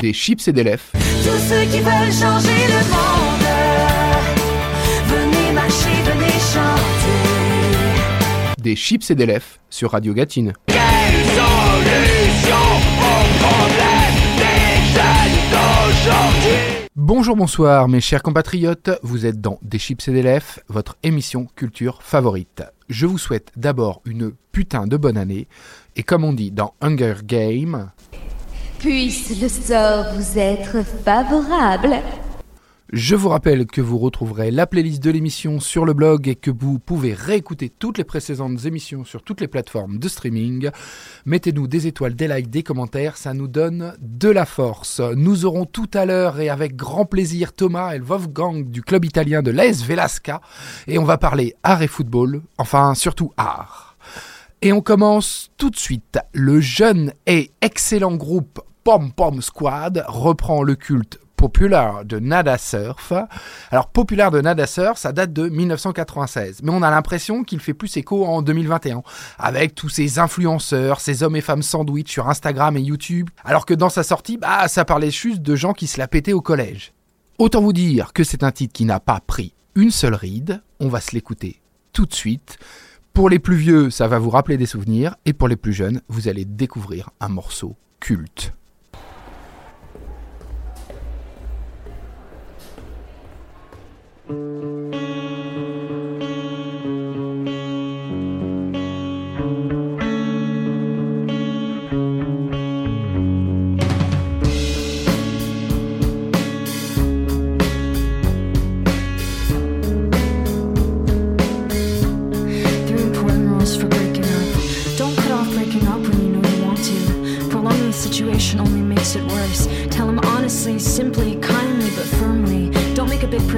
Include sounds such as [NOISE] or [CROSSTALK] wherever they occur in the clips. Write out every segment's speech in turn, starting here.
Des chips et des lèvres. Tous ceux qui veulent changer le monde, venez marcher, venez chanter. Des chips et des lèvres sur Radio Gatine. Bonjour, bonsoir mes chers compatriotes, vous êtes dans Des chips et des lèvres, votre émission culture favorite. Je vous souhaite d'abord une putain de bonne année, et comme on dit dans Hunger Game, Puisse le sort vous être favorable. Je vous rappelle que vous retrouverez la playlist de l'émission sur le blog et que vous pouvez réécouter toutes les précédentes émissions sur toutes les plateformes de streaming. Mettez-nous des étoiles, des likes, des commentaires, ça nous donne de la force. Nous aurons tout à l'heure et avec grand plaisir Thomas et Wolfgang du club italien de l'AS Velasca et on va parler art et football, enfin surtout art. Et on commence tout de suite. Le jeune et excellent groupe Pom Pom Squad reprend le culte populaire de Nada Surf. Alors populaire de Nada Surf, ça date de 1996, mais on a l'impression qu'il fait plus écho en 2021, avec tous ces influenceurs, ces hommes et femmes sandwich sur Instagram et YouTube, alors que dans sa sortie, bah ça parlait juste de gens qui se la pétaient au collège. Autant vous dire que c'est un titre qui n'a pas pris une seule ride, on va se l'écouter tout de suite. Pour les plus vieux, ça va vous rappeler des souvenirs, et pour les plus jeunes, vous allez découvrir un morceau culte. Only makes it worse. Tell him honestly, simply,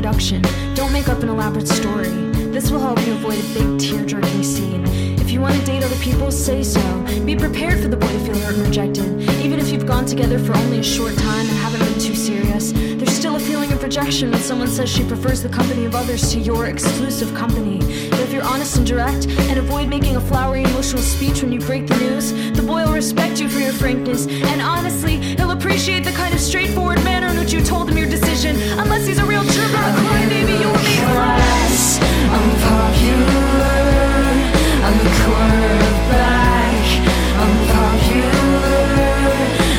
production. Don't make up an elaborate story. This will help you avoid a big tear jerking scene. If you want to date other people, say so. Be prepared for the boy to feel hurt and rejected. Even if you've gone together for only a short time and haven't been too serious, there's still a feeling of rejection when someone says she prefers the company of others to your exclusive company. If you're honest and direct and avoid making a flowery emotional speech when you break the news, the boy will respect you for your frankness. And honestly, he'll appreciate the kind of straightforward manner in which you told him your decision. Unless he's a real jerk or a you'll be class. I'm popular. I'm the quarterback. I'm popular.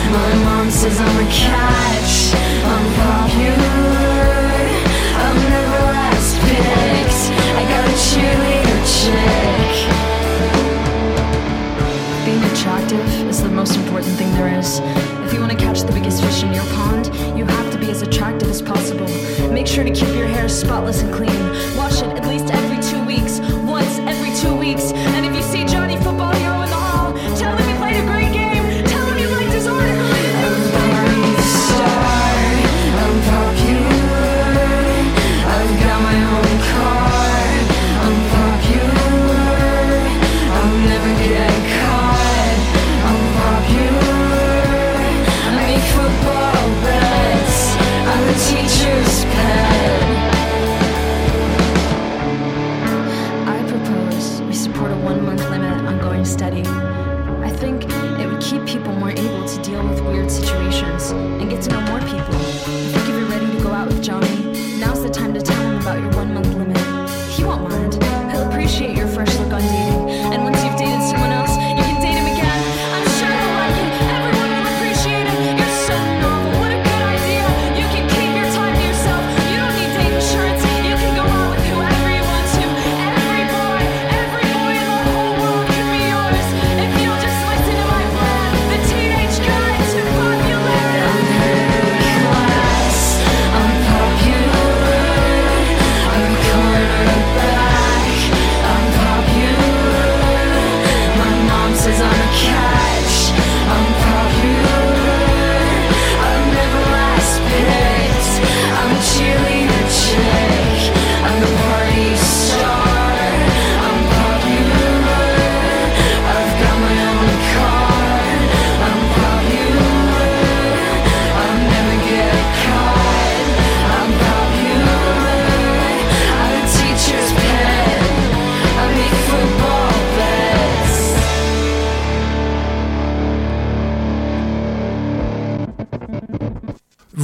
My mom says I'm a catch. Being attractive is the most important thing there is. If you want to catch the biggest fish in your pond, you have to be as attractive as possible. Make sure to keep your hair spotless and clean. Wash it at least every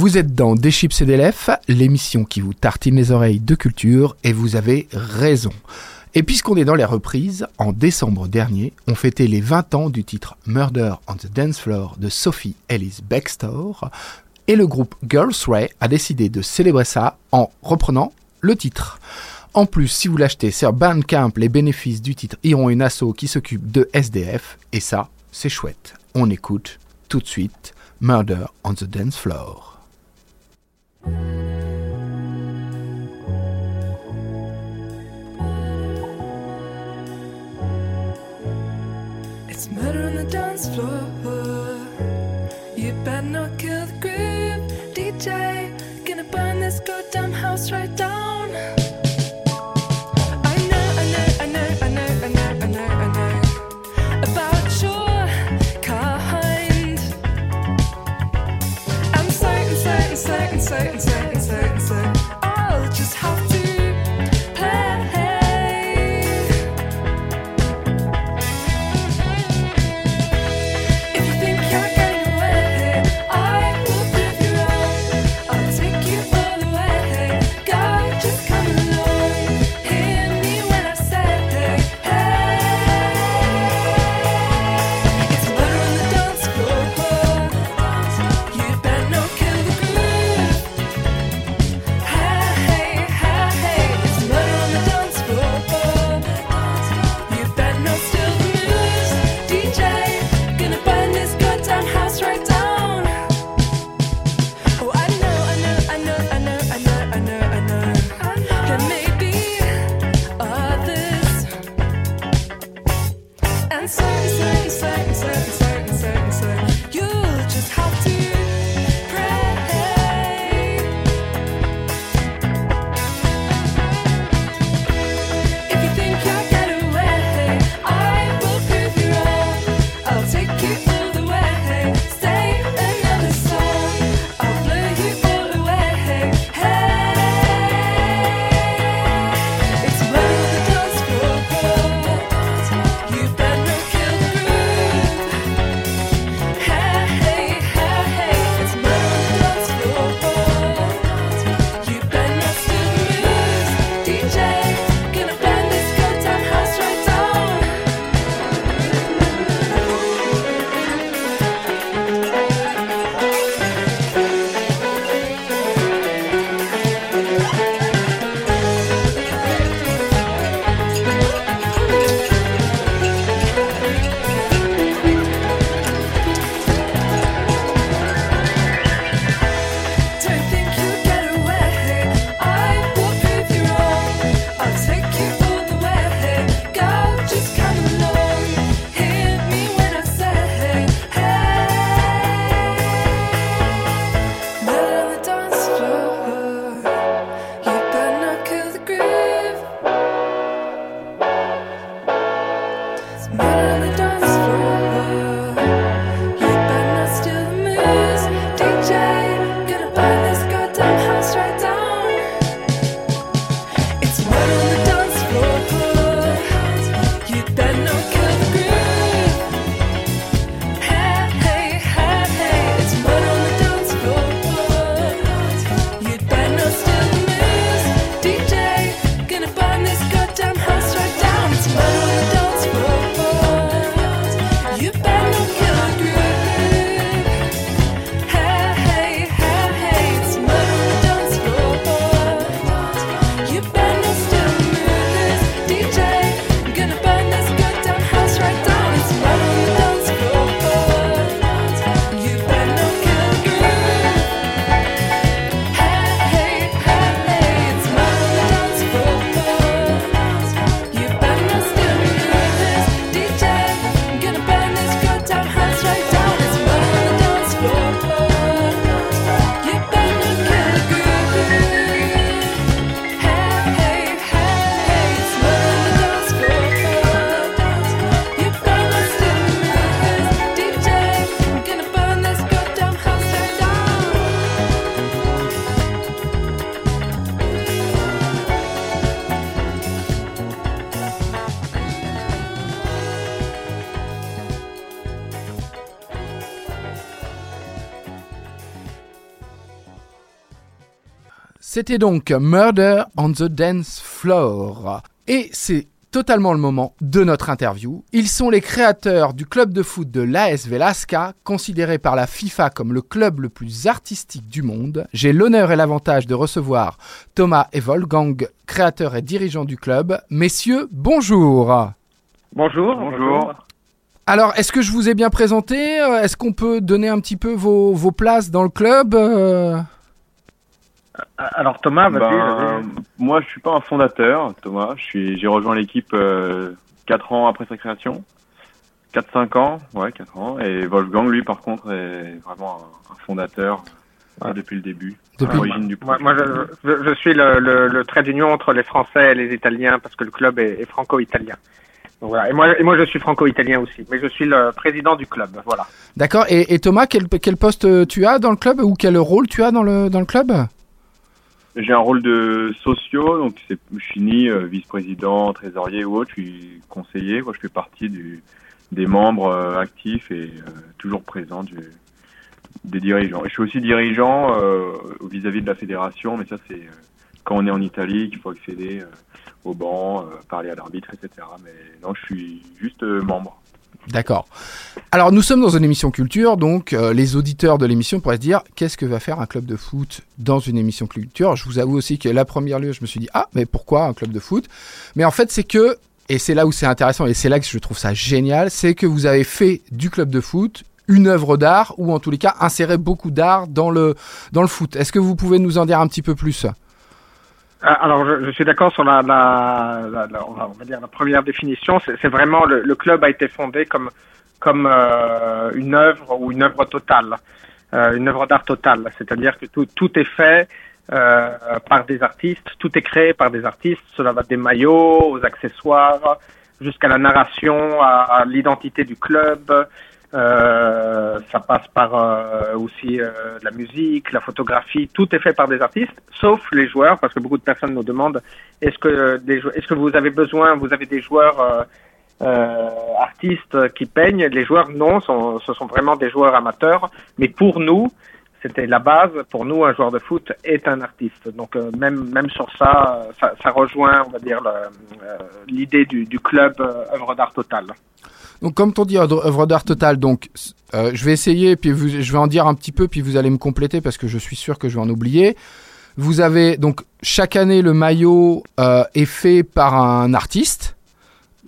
Vous êtes dans Des chips et des l'émission qui vous tartine les oreilles de culture, et vous avez raison. Et puisqu'on est dans les reprises, en décembre dernier, on fêtait les 20 ans du titre Murder on the Dance Floor de Sophie Ellis Bextor, et le groupe Girls Ray a décidé de célébrer ça en reprenant le titre. En plus, si vous l'achetez sur Bandcamp, les bénéfices du titre iront à une asso qui s'occupe de SDF, et ça, c'est chouette. On écoute tout de suite Murder on the Dance Floor. It's murder on the dance floor. You better not kill the groove, DJ. Gonna burn this goddamn house right down. say and say. C'était donc Murder on the Dance Floor. Et c'est totalement le moment de notre interview. Ils sont les créateurs du club de foot de l'AS Velasca, considéré par la FIFA comme le club le plus artistique du monde. J'ai l'honneur et l'avantage de recevoir Thomas et Wolfgang, créateurs et dirigeants du club. Messieurs, bonjour. Bonjour. Bonjour. Alors, est-ce que je vous ai bien présenté? Euh, Est-ce qu'on peut donner un petit peu vos, vos places dans le club? Euh, Alors Thomas, vas-y. Ben, moi, je suis pas un fondateur, Thomas. Je suis, j'ai rejoint l'équipe euh, 4 ans après sa création. 4-5 ans, ouais, 4 ans. Et Wolfgang, lui, par contre, est vraiment un, un fondateur euh, Ouais. depuis le début. Depuis- à l'origine du Moi, projet. moi, je, je- je suis le, le, le trait d'union entre les Français et les Italiens parce que le club est, est franco-italien. Donc, voilà. Et moi, et moi, je suis franco-italien aussi, mais je suis le président du club. Voilà. D'accord. Et, et Thomas, quel, quel poste euh, tu as dans le club ou quel rôle tu as dans le, dans le club? J'ai un rôle de socio, donc c'est, je suis ni euh, vice-président, trésorier ou autre. Je suis conseiller. Moi, je fais partie du, des membres euh, actifs et euh, toujours présents du, des dirigeants. Je suis aussi dirigeant vis-à-vis de la fédération, mais ça c'est quand on est en Italie qu'il faut accéder au banc, parler à l'arbitre, etc. Mais non, je suis juste membre. D'accord. Alors, nous sommes dans une émission culture, donc euh, les auditeurs de l'émission pourraient se dire qu'est-ce que va faire un club de foot dans une émission culture? Je vous avoue aussi que la première lieu, je me suis dit ah, mais pourquoi un club de foot? Mais en fait, c'est que, et c'est là où c'est intéressant, et c'est là que je trouve ça génial, c'est que vous avez fait du club de foot une œuvre d'art, ou en tous les cas, inséré beaucoup d'art dans le, dans le foot. Est-ce que vous pouvez nous en dire un petit peu plus? Alors, je, je suis d'accord sur la, la, la, on, va, dire la première définition. C'est vraiment le, le club a été fondé comme comme euh, une œuvre ou une œuvre totale, euh, une œuvre d'art totale. C'est-à-dire que tout tout est fait euh, par des artistes, tout est créé par des artistes. Cela va des maillots aux accessoires, jusqu'à la narration, à l'identité du club. Euh, ça passe par euh, aussi euh, la musique, la photographie, tout est fait par des artistes, sauf les joueurs, parce que beaucoup de personnes nous demandent est-ce que vous avez besoin, vous avez des joueurs artistes qui peignent? Les joueurs non, ce sont vraiment des joueurs amateurs, mais pour nous, c'était la base. Pour nous, un joueur de foot est un artiste. Donc même même sur ça, ça, rejoint, on va dire, l'idée du, du club œuvre d'art totale. Donc, comme on dit, œuvre d'art totale. Donc, euh, je vais essayer, puis vous, je vais en dire un petit peu, puis vous allez me compléter parce que je suis sûr que je vais en oublier. Vous avez donc chaque année le maillot euh, est fait par un artiste.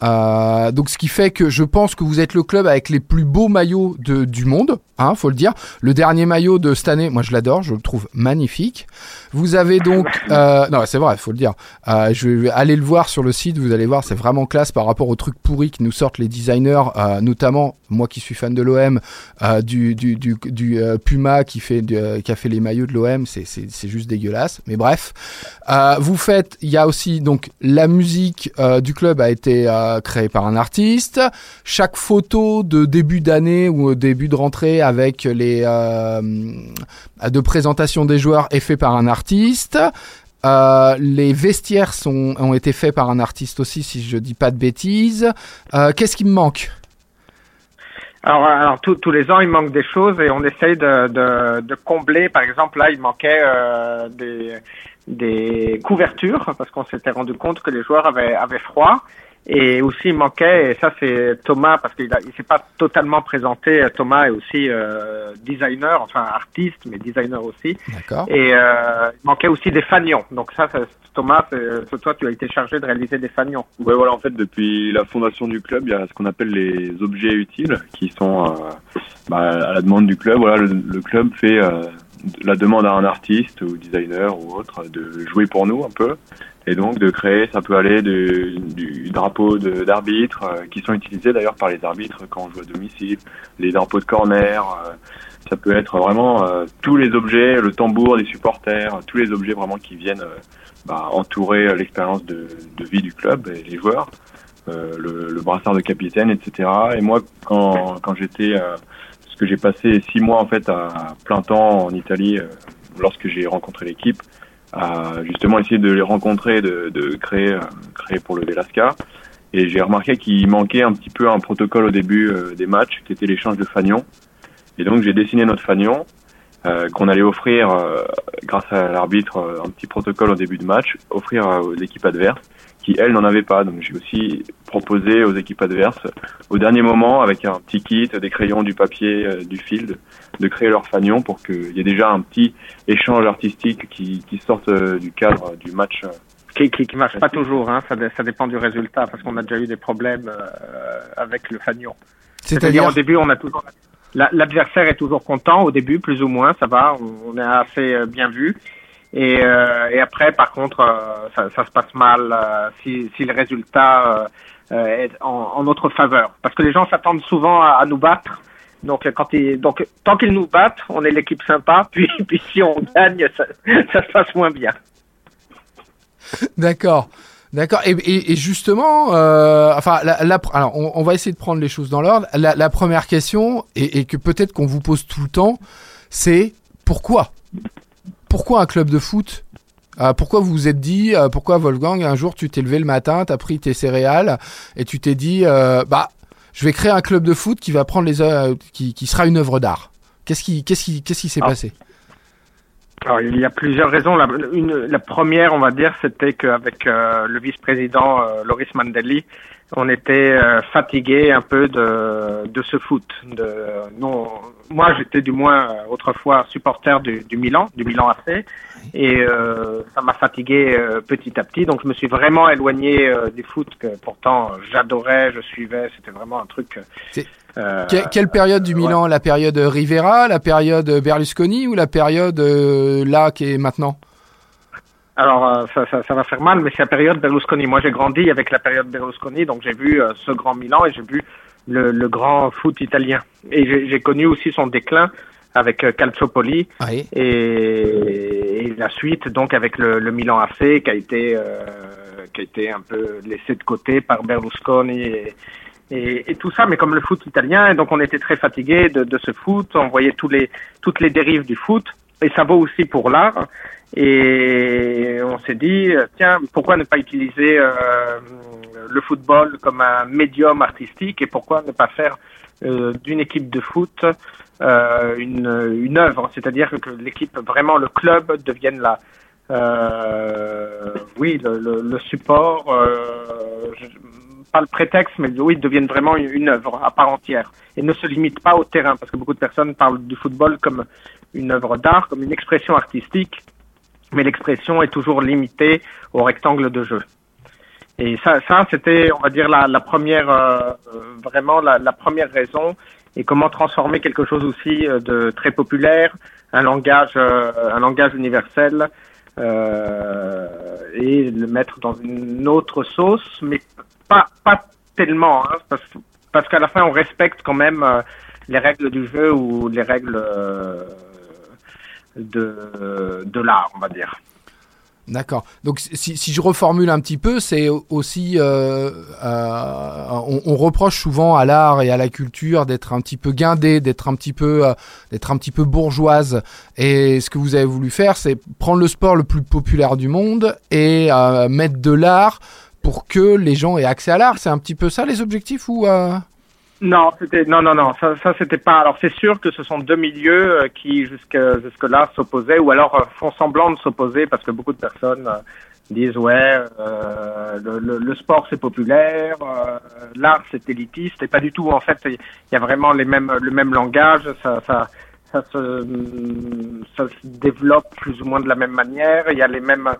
Euh, donc, ce qui fait que je pense que vous êtes le club avec les plus beaux maillots de, du monde, hein, faut le dire. Le dernier maillot de cette année, moi je l'adore, je le trouve magnifique. Vous avez donc, [LAUGHS] euh, non, c'est vrai, faut le dire. Euh, je vais aller le voir sur le site, vous allez voir, c'est vraiment classe par rapport aux trucs pourris que nous sortent les designers, euh, notamment moi qui suis fan de l'OM, euh, du, du, du, du, Puma qui fait, qui a fait les maillots de l'OM, c'est, c'est, c'est juste dégueulasse. Mais bref, vous faites, il y a aussi donc la musique du club a été créée par un artiste. Chaque photo de début d'année ou début de rentrée avec les euh, de présentation des joueurs est fait par un artiste. Euh, les vestiaires sont, ont été faits par un artiste aussi, si je dis pas de bêtises. Euh, qu'est-ce qui me manque? Alors, tous- les ans, il manque des choses et on essaye de, combler. Par exemple, là, il manquait des, couvertures parce qu'on s'était rendu compte que les joueurs avaient froid. Et aussi, il manquait, et ça c'est Thomas, parce qu'il il s'est pas totalement présenté. Thomas est aussi euh, designer, enfin artiste, mais designer aussi. D'accord. Et euh, il manquait aussi des fanions. Donc ça, c'est- Thomas, toi, tu as été chargé de réaliser des fanions. Ouais, voilà, en fait, depuis la fondation du club, il y a ce qu'on appelle les objets utiles qui sont euh, bah, à la demande du club. Voilà, le, le club fait euh, la demande à un artiste ou designer ou autre de jouer pour nous un peu. Et donc de créer, ça peut aller du drapeau d'arbitre, euh, qui sont utilisés d'ailleurs par les arbitres quand on joue à domicile, les drapeaux de corner, euh, ça peut être vraiment euh, tous les objets, le tambour des supporters, tous les objets vraiment qui viennent bah, entourer l'expérience de, vie du club et les joueurs, le, brassard de capitaine, etc. Et moi, quand, j'étais, que j'ai passé six mois en fait à plein temps en Italie, euh, lorsque j'ai rencontré l'équipe, à justement essayer de les rencontrer, de, de créer, euh, créer pour le Velasca. Et j'ai remarqué qu'il manquait un petit peu un protocole au début euh, des matchs, qui était l'échange de fanions. Et donc j'ai dessiné notre fanion euh, qu'on allait offrir, euh, grâce à l'arbitre, euh, un petit protocole au début de match, offrir aux équipes adverses qui, elles, n'en avaient pas. Donc j'ai aussi proposé aux équipes adverses, au dernier moment, avec un petit kit, des crayons, du papier, euh, du field, de créer leur fanion pour qu'il y ait déjà un petit échange artistique qui, qui sorte euh, du cadre du match. euh, Qui, qui, qui marche pas toujours, hein. ça, ça dépend du résultat, parce qu'on a déjà eu des problèmes euh, avec le fanion. C'est-à-dire au début, on a toujours l'adversaire est toujours content au début, plus ou moins, ça va, on, est assez euh, bien vu. Et, euh, et après, par contre, euh, ça, se passe mal si, le résultat est en, notre faveur, parce que les gens s'attendent souvent à, nous battre. Donc, quand ils, donc tant qu'ils nous battent, on est l'équipe sympa. [LAUGHS] Puis, puis si on gagne, ça se passe moins bien. D'accord. D'accord. Et, et, et justement, euh, enfin, la, la- alors, on, on va essayer de prendre les choses dans l'ordre. La, la première question, et, et que peut-être qu'on vous pose tout le temps, c'est pourquoi? Pourquoi un club de foot? Euh, Pourquoi vous vous êtes dit, euh, pourquoi Wolfgang, un jour tu t'es levé le matin, t'as pris tes céréales et tu t'es dit, bah, je vais créer un club de foot qui va prendre les, œuvres- qui, qui sera une œuvre d'art? Qu'est-ce qui, qu'est-ce qui, qu'est-ce qui s'est Ah. passé? Alors, il y a plusieurs raisons. La, première, on va dire, c'était qu'avec euh, le vice-président euh, Loris Mandelli, on était euh, fatigué un peu de, de ce foot. De, non, moi, j'étais du moins euh, autrefois supporter du, du Milan, du Milan AC, et euh, ça m'a fatigué petit à petit. Donc, je me suis vraiment éloigné du foot que pourtant j'adorais, je suivais. C'était vraiment un truc. Euh, Que- quelle période du ouais. Milan La période Rivera, la période Berlusconi ou la période euh, là qui est maintenant? Alors, euh, ça, ça, ça va faire mal, mais c'est la période Berlusconi. Moi, j'ai grandi avec la période Berlusconi, donc j'ai vu ce grand Milan et j'ai vu le, le grand foot italien. Et j'ai connu aussi son déclin avec Calciopoli Oui. et, et la suite, donc avec le, le Milan AC qui a été euh, qui a été un peu laissé de côté par Berlusconi et, et, et tout ça, mais comme le foot italien, et donc on était très fatigué de, de ce foot, on voyait tous les toutes les dérives du foot, et ça vaut aussi pour l'art. Et on s'est dit, tiens, pourquoi ne pas utiliser euh, le football comme un médium artistique et pourquoi ne pas faire euh, d'une équipe de foot euh, une, une œuvre, c'est-à-dire que l'équipe, vraiment le club devienne la, euh, oui, le, le, le support, euh, je- pas le prétexte, mais oui, devienne vraiment une, œuvre à part entière et ne se limite pas au terrain, parce que beaucoup de personnes parlent du football comme une œuvre d'art, comme une expression artistique, mais l'expression est toujours limitée au rectangle de jeu. Et ça, c'était, on va dire, la, première, euh, euh, vraiment la, première raison. Et comment transformer quelque chose aussi euh, de très populaire, un langage, un langage universel, et le mettre dans une autre sauce, mais pas, tellement, hein, parce, qu'à la fin, on respecte quand même euh, les règles du jeu ou les règles euh, de, de l'art, on va dire. D'accord. Donc si, je reformule un petit peu, c'est aussi euh, on, reproche souvent à l'art et à la culture d'être un petit peu guindé, d'être un petit peu euh, d'être un petit peu bourgeoise. Et ce que vous avez voulu faire, c'est prendre le sport le plus populaire du monde et mettre de l'art pour que les gens aient accès à l'art. C'est un petit peu ça les objectifs ou euh... Non, c'était non non non, ça ça c'était pas. Alors c'est sûr que ce sont deux milieux euh, qui jusque jusque là s'opposaient ou alors euh, font semblant de s'opposer parce que beaucoup de personnes disent ouais le, sport c'est populaire, l'art c'est élitiste et pas du tout en fait. Il y a vraiment les mêmes le même langage, ça se ça se développe plus ou moins de la même manière. Il y a les mêmes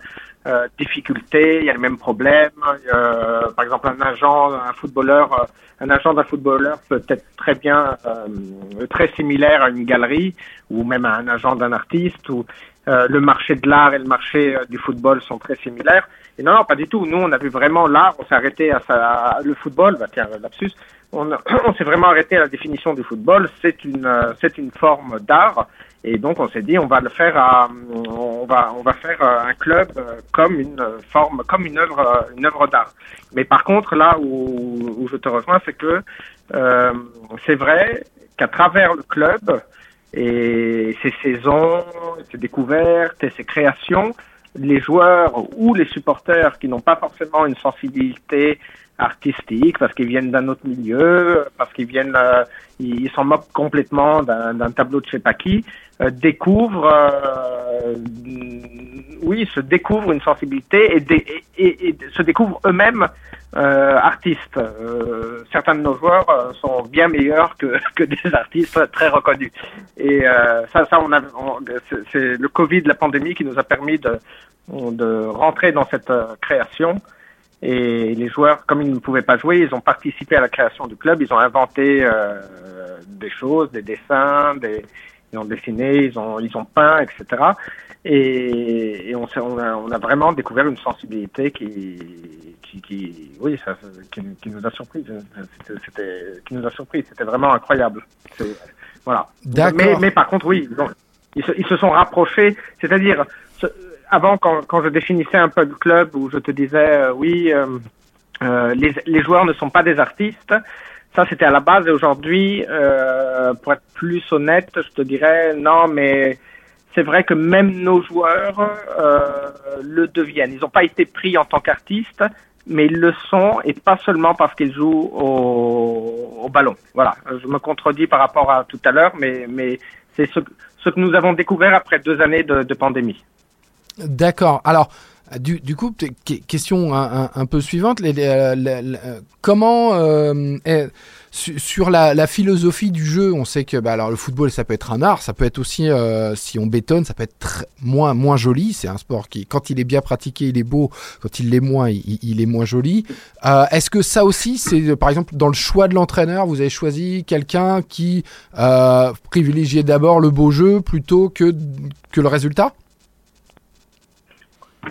euh, difficultés, il y a les mêmes problèmes. Euh, par exemple, un agent, un footballeur, euh, un agent d'un footballeur peut être très bien euh, très similaire à une galerie ou même à un agent d'un artiste. Ou euh, le marché de l'art et le marché euh, du football sont très similaires. Et non, non, pas du tout. Nous, on a vu vraiment l'art. On s'est arrêté à, à le football. Bah tiens, lapsus. [CLEARS THROAT] On, s'est vraiment arrêté à la définition du football. C'est une, euh, c'est une forme d'art. Et donc on s'est dit on va le faire à, on va on va faire euh, un club euh, comme une forme comme une œuvre euh, une œuvre d'art. Mais par contre là où, où je te rejoins c'est que euh, c'est vrai qu'à travers le club et ses saisons, ses découvertes et ses créations, les joueurs ou les supporters qui n'ont pas forcément une sensibilité artistiques, parce qu'ils viennent d'un autre milieu, parce qu'ils viennent, euh, ils s'en moquent complètement d'un tableau de je sais pas qui, euh, découvrent, euh, oui, se découvrent une sensibilité et, dé- et, et- et se découvrent eux-mêmes euh, artistes. Euh, certains de nos joueurs euh, sont bien meilleurs que, [LAUGHS] que des artistes très reconnus. Et ça, ça, on a, c'est- le Covid, la pandémie, qui nous a permis de, de rentrer dans cette création. Et les joueurs, comme ils ne pouvaient pas jouer, ils ont participé à la création du club. Ils ont inventé euh, des choses, des dessins, des, ils ont dessiné, ils ont, ils ont peint, etc. Et, et on, on, a, on a vraiment découvert une sensibilité qui, qui, qui oui, ça, qui, qui nous a surpris. C'était, qui nous a surpris. C'était vraiment incroyable. Voilà. Mais, mais par contre, oui, ils, ont- ils, se, ils se sont rapprochés. C'est-à-dire, ce- avant, quand, quand je définissais un peu le club, où je te disais, euh, oui, euh, euh, les, les joueurs ne sont pas des artistes. Ça, c'était à la base. Et aujourd'hui, euh, pour être plus honnête, je te dirais, non, mais c'est vrai que même nos joueurs euh, le deviennent. Ils n'ont pas été pris en tant qu'artistes, mais ils le sont, et pas seulement parce qu'ils jouent au, au ballon. Voilà, je me contredis par rapport à tout à l'heure, mais, mais c'est ce, ce que nous avons découvert après deux années de, de pandémie. D'accord. Alors, du, coup, question un, peu suivante. comment, sur la, philosophie du jeu, on sait que bah, alors, le football, ça peut être un art, ça peut être aussi, euh, si on bétonne, ça peut être moins, moins joli. C'est un sport qui, quand il est bien pratiqué, il est beau. Quand il l'est moins, il, est moins joli. Euh, Est-ce que ça aussi, c'est euh, par exemple dans le choix de l'entraîneur, vous avez choisi quelqu'un qui privilégiait d'abord le beau jeu plutôt que, que le résultat?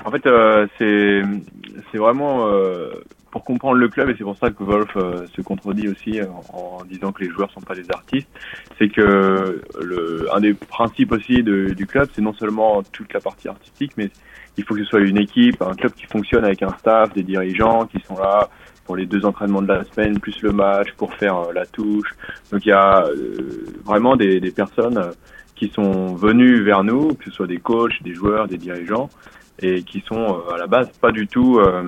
En fait, euh, c'est vraiment euh, pour comprendre le club et c'est pour ça que Wolf euh, se contredit aussi en, en disant que les joueurs sont pas des artistes. C'est que le un des principes aussi du club, c'est non seulement toute la partie artistique, mais il faut que ce soit une équipe, un club qui fonctionne avec un staff, des dirigeants qui sont là pour les deux entraînements de la semaine, plus le match, pour faire euh, la touche. Donc il y a euh, vraiment des, des personnes euh, qui sont venues vers nous, que ce soit des coachs, des joueurs, des dirigeants, et qui sont euh, à la base pas du tout euh,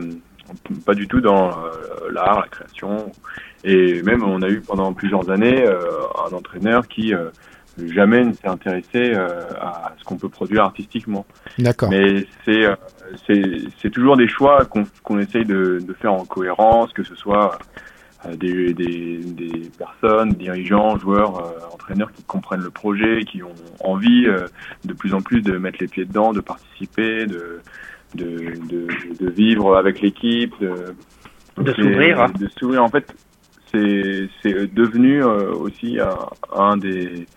pas du tout dans euh, l'art, la création. Et même on a eu pendant plusieurs années euh, un entraîneur qui euh, jamais ne s'est intéressé euh, à ce qu'on peut produire artistiquement. D'accord. Mais c'est euh, c'est toujours des choix qu'on qu'on essaye de, de faire en cohérence, que ce soit euh, des, des, des personnes, dirigeants, joueurs, euh, entraîneurs qui comprennent le projet, qui ont envie euh, de plus en plus de mettre les pieds dedans, de participer, de de, de, de vivre avec l'équipe, de De s'ouvrir. De s'ouvrir. En fait, c'est c'est devenu euh, aussi un, un des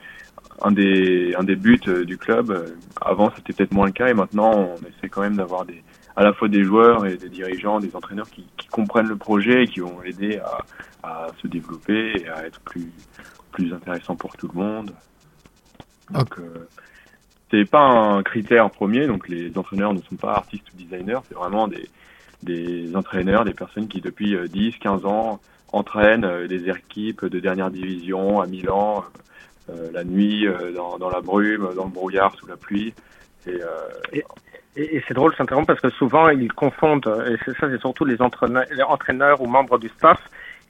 un des un des buts euh, du club. Euh, Avant, c'était peut-être moins le cas et maintenant, on essaie quand même d'avoir des à la fois des joueurs et des dirigeants, des entraîneurs qui, comprennent le projet et qui vont aider à, se développer et à être plus plus intéressant pour tout le monde. Donc, euh, c'est pas un critère premier. Donc, les entraîneurs ne sont pas artistes ou designers. C'est vraiment des des entraîneurs, des personnes qui depuis euh, 10, 15 ans entraînent euh, des équipes de dernière division à Milan, euh, la nuit, euh, dans, la brume, dans le brouillard, sous la pluie. Euh, Et, et c'est drôle, je t'interromps parce que souvent ils confondent, et c'est ça, c'est surtout les entraîneurs, les entraîneurs ou membres du staff,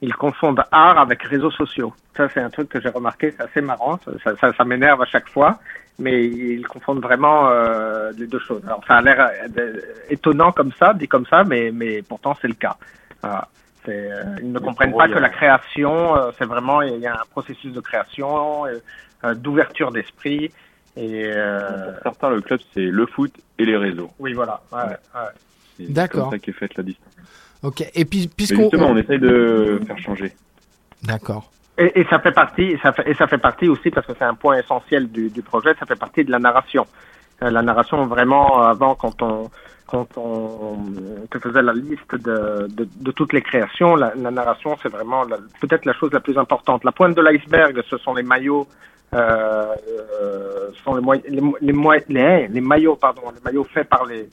ils confondent art avec réseaux sociaux. Ça, c'est un truc que j'ai remarqué, c'est assez marrant, ça, ça, ça, m'énerve à chaque fois, mais ils confondent vraiment euh, les deux choses. Alors, ça a l'air euh, étonnant comme ça, dit comme ça, mais, mais pourtant c'est le cas. Voilà. Euh, ils ne comprennent pas que la création, euh, c'est vraiment, il y a un processus de création, euh, d'ouverture d'esprit, et euh, pour certains, le club, c'est le foot et les réseaux. oui, voilà. Ouais, ouais. C'est D'accord. comme ça qu'est faite la distance. Ok. Et puis, puisqu'on. justement, on essaye de faire changer. D'accord. Et, et ça fait partie, et ça fait, et ça fait partie aussi parce que c'est un point essentiel du, du projet. Ça fait partie de la narration. Euh, la narration, vraiment, avant, quand on quand on te faisait la liste de, de, de toutes les créations, la, la narration, c'est vraiment la- peut-être la chose la plus importante. La pointe de l'iceberg, ce sont les maillots, sont les, maillots, faits par les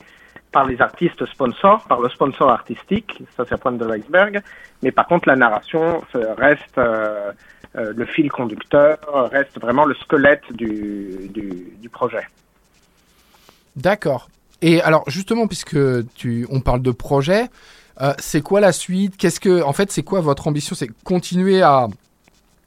par les artistes sponsors, par le sponsor artistique, ça c'est la pointe de l'iceberg. Mais par contre, la narration reste euh, euh, le fil conducteur, reste vraiment le squelette du, du, du projet. D'accord. Et alors, justement, puisque tu, on parle de projet, Euh, c'est quoi la suite? Qu'est-ce que, en fait, c'est quoi votre ambition? C'est continuer à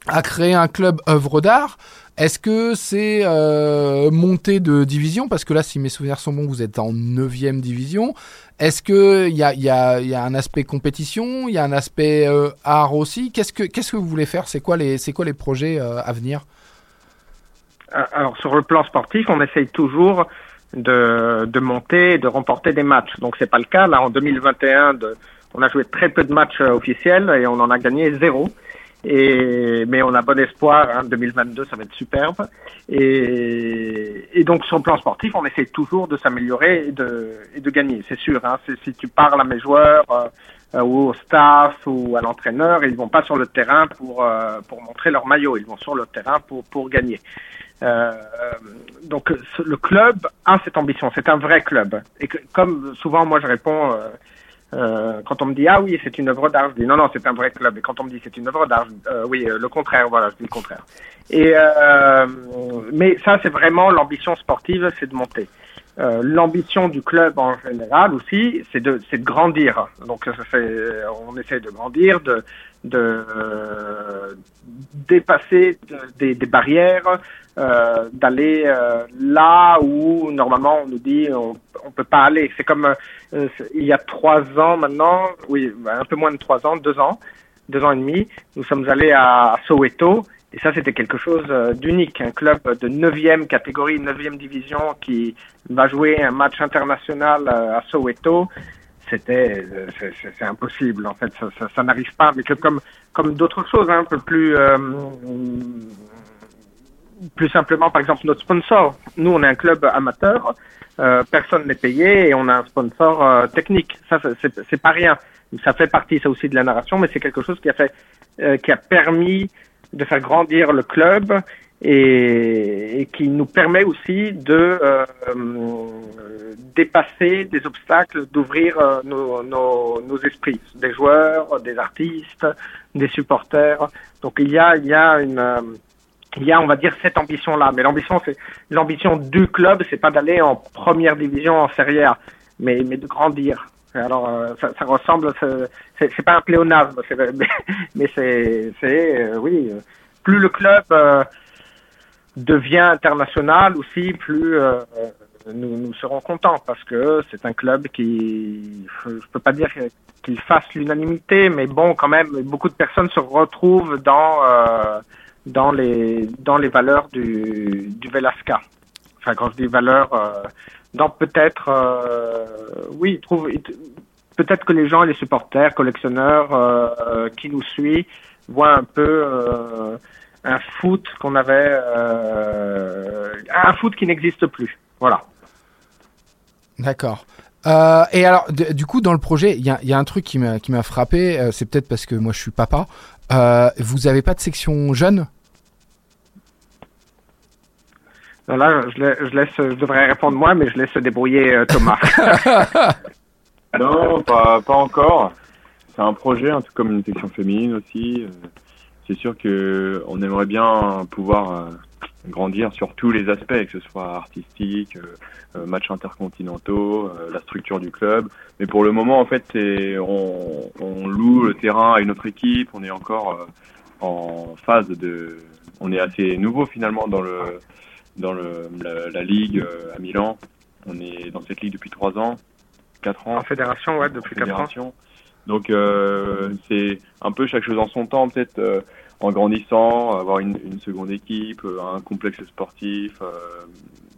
à créer un club œuvre d'art Est-ce que c'est euh, monter de division? Parce que là, si mes souvenirs sont bons, vous êtes en 9 division. Est-ce qu'il y a, y, a, un aspect compétition? Il y a un aspect euh, art aussi? Qu'est-ce que vous voulez faire? C'est quoi, les- projets euh, à venir? Euh, Alors sur le plan sportif, on essaye toujours de, monter, de remporter des matchs. Donc c'est pas le cas là en 2021. De, on a joué très peu de matchs officiels et on en a gagné zéro. Et mais on a bon espoir. Hein, 2022, ça va être superbe. Et, et donc sur le plan sportif, on essaye toujours de s'améliorer et de, et de gagner. C'est sûr. Hein, si tu parles à mes joueurs. euh, euh, ou au staff ou à l'entraîneur, ils vont pas sur le terrain pour euh, pour montrer leur maillot, ils vont sur le terrain pour pour gagner. Euh, donc ce- le club a cette ambition, c'est un vrai club. Et comme souvent moi je réponds euh, quand on me dit ah oui c'est une œuvre d'art, je dis non non c'est un vrai club. Et quand on me dit c'est une œuvre d'art, euh, oui euh, le contraire, voilà je dis le contraire. Et euh, mais ça c'est vraiment l'ambition sportive, c'est de monter. Euh, l'ambition du club en général aussi, c'est de, c'est de grandir. Donc, on essaie de grandir, de, de euh, dépasser de- des, des barrières, euh, d'aller euh, là où normalement on nous dit on, on peut pas aller. C'est comme euh, il y a trois ans maintenant, oui, un peu moins de trois ans, deux ans, deux ans et demi, nous sommes allés à Soweto. Et ça, c'était quelque chose euh, d'unique. Un club de 9e catégorie, 9e division qui va jouer un match international euh, à Soweto. C'était, euh, c'est- impossible en fait, ça, ça, ça n'arrive pas. Mais que comme comme d'autres choses, hein, un peu plus euh, plus simplement, par exemple, notre sponsor. Nous, on est un club amateur, euh, personne n'est payé et on a un sponsor euh, technique. Ça, c'est pas rien. Ça fait partie, ça aussi, de la narration, mais c'est quelque chose qui a fait, euh, qui a permis de faire grandir le club et, qui nous permet aussi de euh, dépasser des obstacles, d'ouvrir euh, nos, esprits, des joueurs, des artistes, des supporters. Donc il y a, il y a une, euh, il y a, on va dire, cette ambition-là. Mais l'ambition, c'est l'ambition du club, c'est pas d'aller en première division, en Serie A, mais, de grandir. Alors, ça, ça ressemble, c'est- pas un pléonasme, mais, [LAUGHS] mais c'est, oui, plus le club devient international aussi, plus euh, nous, nous serons contents parce que c'est un club qui, je peux pas dire qu'il fasse l'unanimité, mais bon, quand même, beaucoup de personnes se retrouvent dans euh, dans les dans les valeurs du du Velasca. Enfin, quand je dis valeurs, euh, dans peut-être, euh, oui, trouve peut-être que les gens, les supporters, collectionneurs euh, qui nous suivent voient un peu euh, un foot qu'on avait, euh, un foot qui n'existe plus. Voilà. D'accord. Euh, et alors, du coup, dans le projet, il y a, il y a un truc qui m'a qui m'a frappé. euh, c'est peut-être parce que moi, je suis papa. Euh, vous avez pas de section jeune? Là, je, la- je laisse, je devrais répondre moi, mais je laisse se débrouiller euh, Thomas. [LAUGHS] Non, pas, pas encore. C'est un projet, un peu comme une section féminine aussi. C'est sûr que on aimerait bien pouvoir euh, grandir sur tous les aspects, que ce soit artistique, euh, euh, matchs intercontinentaux, euh, la structure du club. Mais pour le moment, en fait, on, on loue le terrain à une autre équipe. On est encore euh, en phase de. On est assez nouveau finalement dans le dans le la, la ligue euh, à Milan. On est dans cette ligue depuis trois ans, quatre ans en fédération, ouais, depuis 4 ans. Donc euh, c'est un peu chaque chose en son temps, peut-être euh, en grandissant, avoir une, une seconde équipe, euh, un complexe sportif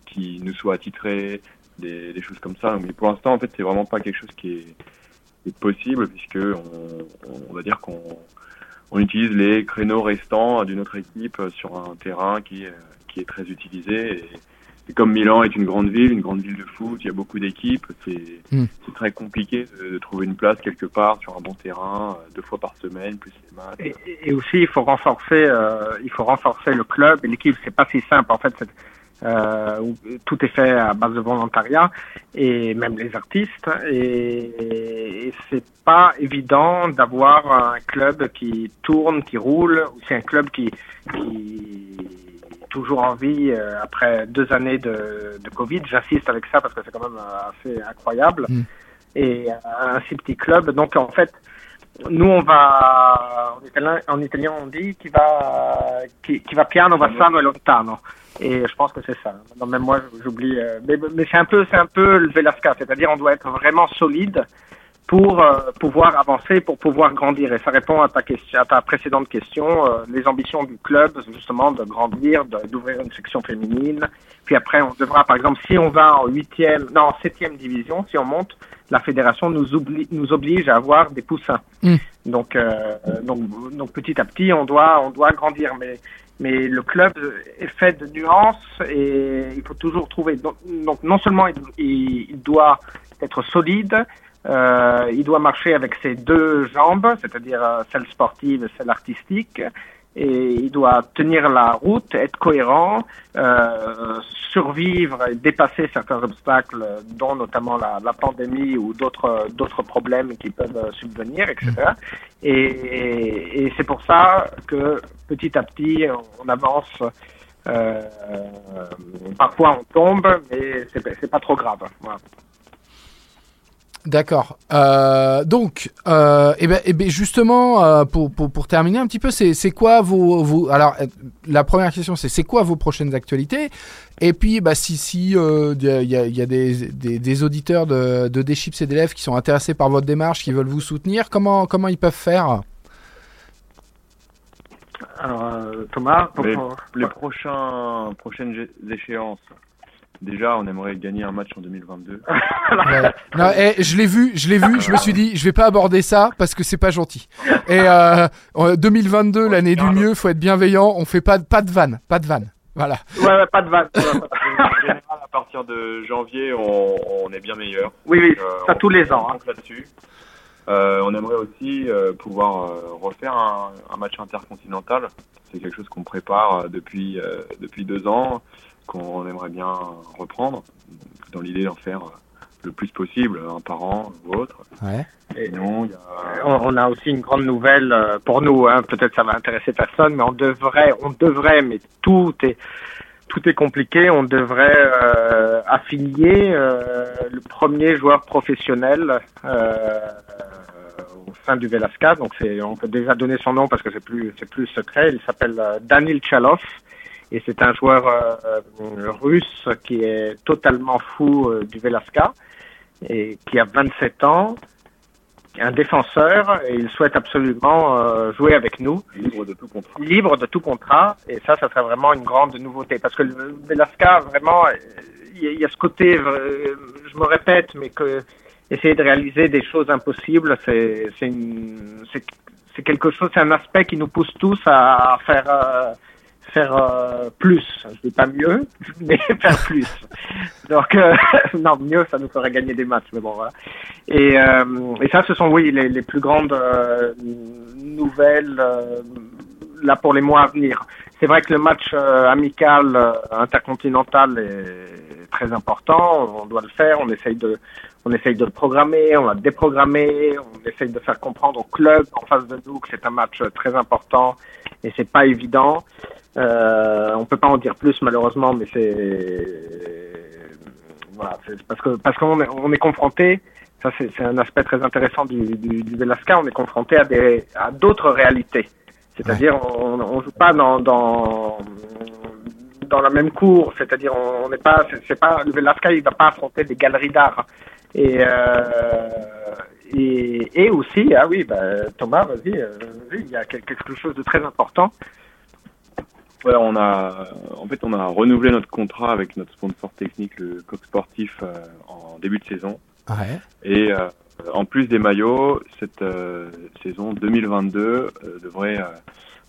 qui nous soit attitré, des, des choses comme ça. Mais pour l'instant, en fait, c'est vraiment pas quelque chose qui est, est possible puisque on, on va dire qu'on on utilise les créneaux restants d'une autre équipe sur un terrain qui qui est très utilisé. Et comme Milan est une grande ville, une grande ville de foot, il y a beaucoup d'équipes, c'est c'est très compliqué de, de trouver une place quelque part sur un bon terrain, euh, deux fois par semaine, plus les matchs. Et, et aussi, il faut renforcer, euh, il faut renforcer le club et l'équipe. C'est pas si simple en fait. c'est- Euh, où tout est fait à base de volontariat et même les artistes. Et, et c'est pas évident d'avoir un club qui tourne, qui roule. ou C'est un club qui, qui toujours en vie euh, après deux années de, de Covid. J'insiste avec ça parce que c'est quand même euh, assez incroyable. Mm. et un si petit club. Donc en fait, nous on va en italien, en italien on dit qui va qui, qui va piano va sano e lontano. Et je pense que c'est ça. Non, même moi j'oublie. euh, mais mais c'est un peu c'est un peu le Velasca, c'est-à-dire on doit être vraiment solide pour euh, pouvoir avancer, pour pouvoir grandir. Et ça répond à ta question, à ta précédente question. euh, les ambitions du club, justement, de grandir, d'ouvrir une section féminine. Puis après, on devra, par exemple, si on va en huitième, non, en septième division, si on monte, la fédération nous, oublie, nous oblige à avoir des poussins. Mm. Donc, euh, donc, donc petit à petit, on doit, on doit grandir. Mais, mais le club est fait de nuances et il faut toujours trouver. Donc, donc non seulement il, il- il doit être solide, euh, il doit marcher avec ses deux jambes, c'est-à-dire euh, celle sportive et celle artistique, et il doit tenir la route, être cohérent, euh, survivre et dépasser certains obstacles, dont notamment la, la pandémie ou d'autres d'autres problèmes qui peuvent subvenir, etc. Et, et, et c'est pour ça que petit à petit on avance. Euh, parfois on tombe, mais c'est c'est pas trop grave. Voilà. D'accord. Euh, donc, euh, eh ben, eh ben, justement, euh, pour, pour, pour terminer un petit peu, c'est c'est quoi vos, vos alors la première question c'est c'est quoi vos prochaines actualités? Et puis bah si si euh, il y a, il y a- il y a des, des, des auditeurs de de Deschips et d'élèves qui sont intéressés par votre démarche, qui veulent vous soutenir, comment comment ils peuvent faire? Alors Thomas, pour- Les, pour- les prochains, prochaines échéances, déjà, on aimerait gagner un match en 2022. Ouais. [LAUGHS] Non, eh, je l'ai vu, je l'ai vu, je me suis dit, je vais pas aborder ça parce que c'est pas gentil. Et euh, en 2022, l'année du mieux, faut être bienveillant. On fait pas pas de vanne, pas de vanne. Voilà. ouais, ouais, pas de vanne. [LAUGHS] En général, à partir de janvier, on, on est bien meilleur. Oui, oui, Euh, ça tous les ans. on hein. là-dessus. Euh, on aimerait aussi euh, pouvoir euh, refaire un, un match intercontinental. C'est quelque chose qu'on prépare euh, depuis euh, depuis deux ans, qu'on aimerait bien reprendre, dans l'idée d'en faire euh, le plus possible, un par an ou autre. Ouais. Et non, il y a On, a aussi une grande nouvelle euh, pour nous. Hein. Peut-être ça va intéresser personne, mais on devrait, on devrait, mais tout est tout est compliqué. On devrait euh, affilier euh, le premier joueur professionnel euh, au sein du Velasca. Donc c'est, on peut déjà donner son nom parce que c'est plus c'est plus secret. Il s'appelle Danil Chalov. Et c'est un joueur euh, russe qui est totalement fou euh, du Velasca et qui a 27 ans, un défenseur, et il souhaite absolument euh, jouer avec nous, libre de tout contrat. libre de tout contrat, et ça, ça serait vraiment une grande nouveauté, parce que le Velasca, vraiment, il y, a- ce côté, je me répète, mais que essayer de réaliser des choses impossibles, c'est quelque chose, c'est un aspect qui nous pousse tous à faire faire euh, plus. Je dis pas mieux, [LAUGHS] mais [LAUGHS] faire plus. Donc euh, [LAUGHS] non, mieux, ça nous ferait gagner des matchs, mais bon voilà. Et, euh, ça, ce sont oui les, plus grandes euh, nouvelles là pour les mois à venir. C'est vrai que le match amical intercontinental est très important. On doit le faire. On essaye de on essaye de le programmer, on l'a déprogrammé, on essaye de faire comprendre au club en face de nous que c'est un match très important et c'est pas évident. Euh, on peut pas en dire plus malheureusement, mais c'est voilà, c'est parce que parce qu'on est, on est confronté. Ça c'est c'est un aspect très intéressant du, du, du Velasca. On est confronté à des à d'autres réalités. C'est-à-dire on on joue pas dans dans dans la même cour. C'est-à-dire on n'est pas c'est pas le Velasca il va pas affronter des galeries d'art. Et, euh, et, et aussi, ah oui, bah, Thomas, vas-y, euh, vas-y, il y a quelque chose de très important. Ouais, on a, en fait, on a renouvelé notre contrat avec notre sponsor technique, le Coq Sportif, euh, en début de saison. Ouais. Et euh, en plus des maillots, cette euh, saison 2022 euh, devrait euh,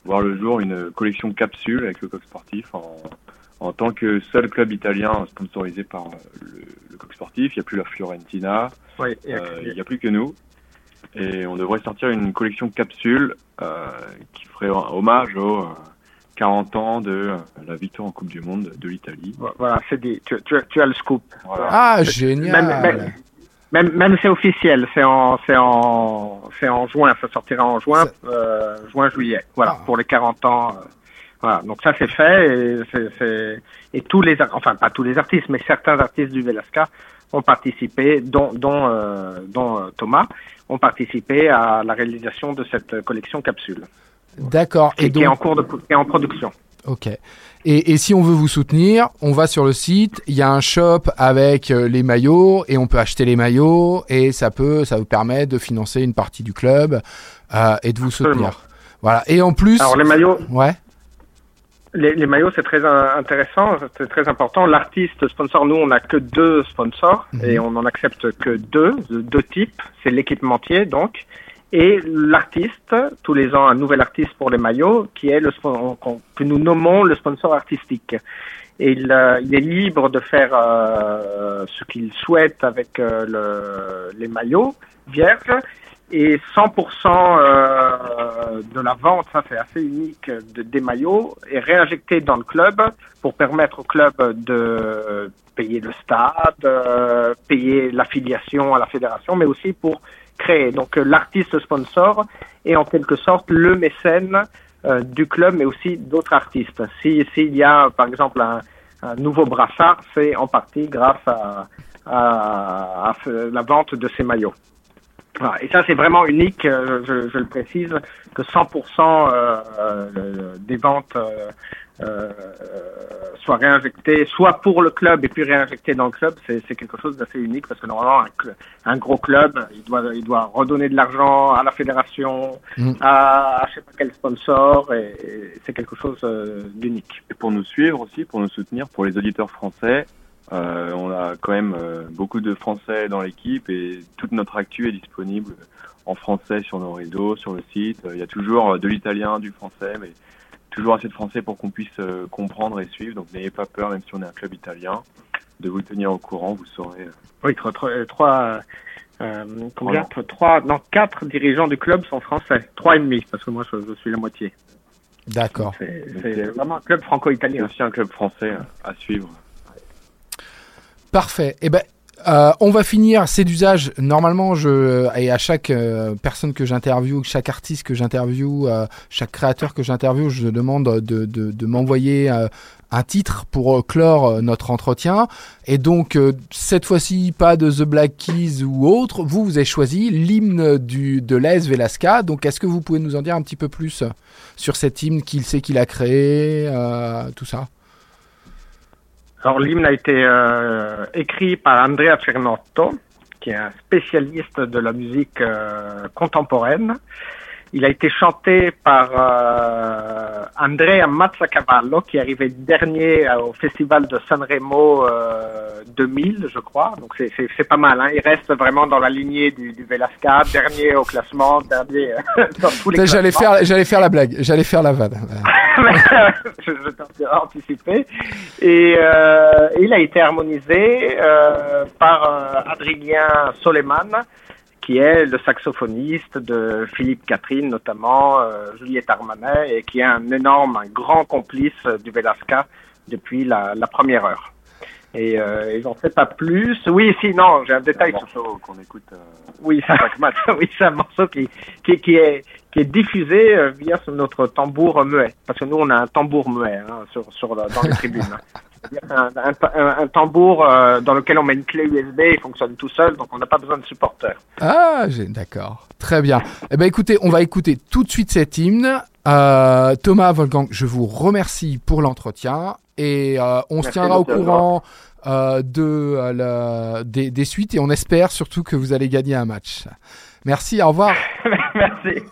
voir le jour une collection capsule avec le Coq Sportif en, en tant que seul club italien sponsorisé par euh, le, le Coq Sportif. Il n'y a plus la Fiorentina, et- euh, il n'y a plus que nous. Et on devrait sortir une collection capsule euh, qui ferait hommage aux euh, 40 ans de euh, la victoire en Coupe du Monde de l'Italie. voilà, c'est dit. Tu, tu, tu as le scoop. Voilà. Ah, Même, génial. même, même, même c'est officiel, c'est en, c'est en, c'est en juin, ça sortira en juin, euh, juin, juillet. Voilà, Ah. pour les 40 ans. euh, Voilà, donc ça c'est fait et, c'est- c'est- et tous les, enfin pas tous les artistes, mais certains artistes du Velasca ont participé, dont, dont, euh, dont euh, Thomas, ont participé à la réalisation de cette collection capsule, D'accord. Et qui est en donc, cours de, qui est en production. ok. Et, et si on veut vous soutenir, on va sur le site. Il y a un shop avec euh, les maillots et on peut acheter les maillots et ça peut, ça vous permet de financer une partie du club euh, et de vous Absolument. soutenir. Voilà. Et en plus, Alors les maillots, ouais. Les, les maillots, c'est très euh, intéressant, c'est très important. L'artiste sponsor, nous, on n'a que deux sponsors Mhm. et on n'en accepte que deux, de deux types. C'est l'équipementier, donc, et l'artiste. Tous les ans, un nouvel artiste pour les maillots, qui est le que nous nommons le sponsor artistique. Et il, euh, est libre de faire euh, ce qu'il souhaite avec euh, le, les maillots vierges et 100% euh, de la vente, ça c'est assez unique, de, des maillots est réinjecté dans le club pour permettre au club de payer le stade, payer l'affiliation à la fédération, mais aussi pour Donc euh, l'artiste sponsor est en quelque sorte le mécène euh, du club, mais aussi d'autres artistes. Si s'il y a par exemple un, nouveau brassard, c'est en partie grâce à, la vente de ces maillots. Et ça, c'est vraiment unique, euh, je, le précise, que 100% euh, euh, des ventes euh, soient réinjectées, soit pour le club et puis réinjectées dans le club. C'est c'est quelque chose d'assez unique parce que normalement, un, cl- un gros club, il doit, il doit redonner de l'argent à la fédération, Mm. à, à je sais pas quel sponsor, et, et c'est quelque chose euh, d'unique. Et pour nous suivre aussi, pour nous soutenir, pour les auditeurs français, euh, on a quand même euh, beaucoup de Français dans l'équipe et toute notre actu est disponible en français sur nos réseaux, sur le site. Euh, Il y a toujours de l'italien, du français, mais toujours assez de français pour qu'on puisse euh, comprendre et suivre. Donc n'ayez pas peur, même si on est un club italien, de vous tenir au courant. Vous saurez. euh, Oui, trois, trois, trois, euh, combien Trois, non, quatre dirigeants du club sont français. Trois et demi, parce que moi, je, je suis la moitié. D'accord. C'est c'est vraiment un club C'est franco-italien. aussi un club français euh, à suivre. Parfait. Eh ben, euh, on va finir. C'est d'usage. Normalement, je et à chaque euh, personne que j'interviewe, chaque artiste que j'interviewe, euh, chaque créateur que j'interviewe, je demande de, m'envoyer euh, un titre pour euh, clore euh, notre entretien. Et donc euh, cette fois-ci, pas de The Black Keys ou autre. Vous, vous avez choisi l'hymne de l'AS Velasca. Donc, est-ce que vous pouvez nous en dire un petit peu plus sur cet hymne qu'il sait qu'il a créé, euh, tout ça? Alors, l'hymne a été euh, écrit par Andrea Cernotto, qui est un spécialiste de la musique euh, contemporaine. Il a été chanté par euh, Andrea Mazzacavallo, qui est arrivé dernier euh, au festival de Sanremo euh, 2000, je crois. Donc c'est- c'est c'est pas mal. Hein. Il reste vraiment dans la lignée du, du Velasca, dernier au classement, dernier euh, [LAUGHS] dans tous les J'allais faire, j'allais faire la blague. J'allais faire la vanne. [LAUGHS] je, je t'en anticipé. Et euh, il a été harmonisé euh, par Adrien Soleiman, qui est le saxophoniste de Philippe Catherine, notamment euh, Juliette Armanet, et qui est un énorme, un grand complice du Velasca depuis la, la première heure. Et euh, ils n'en fait pas plus. Oui, si, non, j'ai un détail Un sur morceau qu'on écoute. euh, oui, ça, [LAUGHS] oui, c'est un morceau qui, qui, qui est, qui est diffusé euh, via notre tambour muet. Parce que nous, on a un tambour muet hein, sur, sur dans les tribunes. [LAUGHS] Un, un, tambour euh, dans lequel on met une clé USB, il fonctionne tout seul, donc on n'a pas besoin de supporters. Ah, d'accord. Très bien. Eh ben, écoutez, on va écouter tout de suite cet hymne. Euh, Thomas Wolfgang, je vous remercie pour l'entretien et euh, on se tiendra au courant de la- des, des suites et on espère surtout que vous allez gagner un match. Merci, au revoir. [LAUGHS] Merci.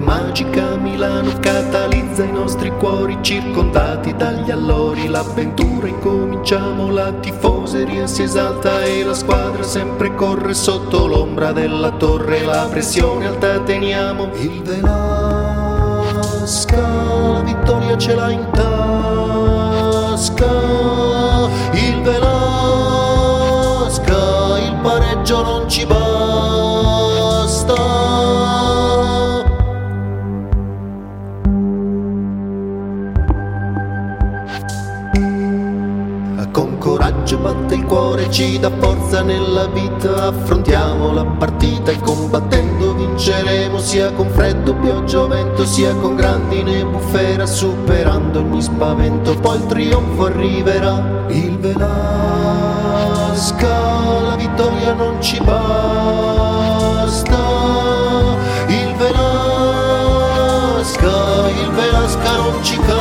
Magica Milano catalizza i nostri cuori circondati dagli allori. L'avventura incominciamo, la tifoseria si esalta e la squadra sempre corre sotto l'ombra della torre. La pressione alta teniamo. Il Velasca, la vittoria ce l'ha in tasca. Il Velasca, il pareggio non ci basta. Cuore, ci dà forza nella vita, affrontiamo la partita e combattendo vinceremo sia con freddo, pioggia o vento, sia con grandine bufera, superando ogni spavento, poi il trionfo arriverà. Il Velasca, la vittoria non ci basta. Il Velasca, il Velasca non ci casca.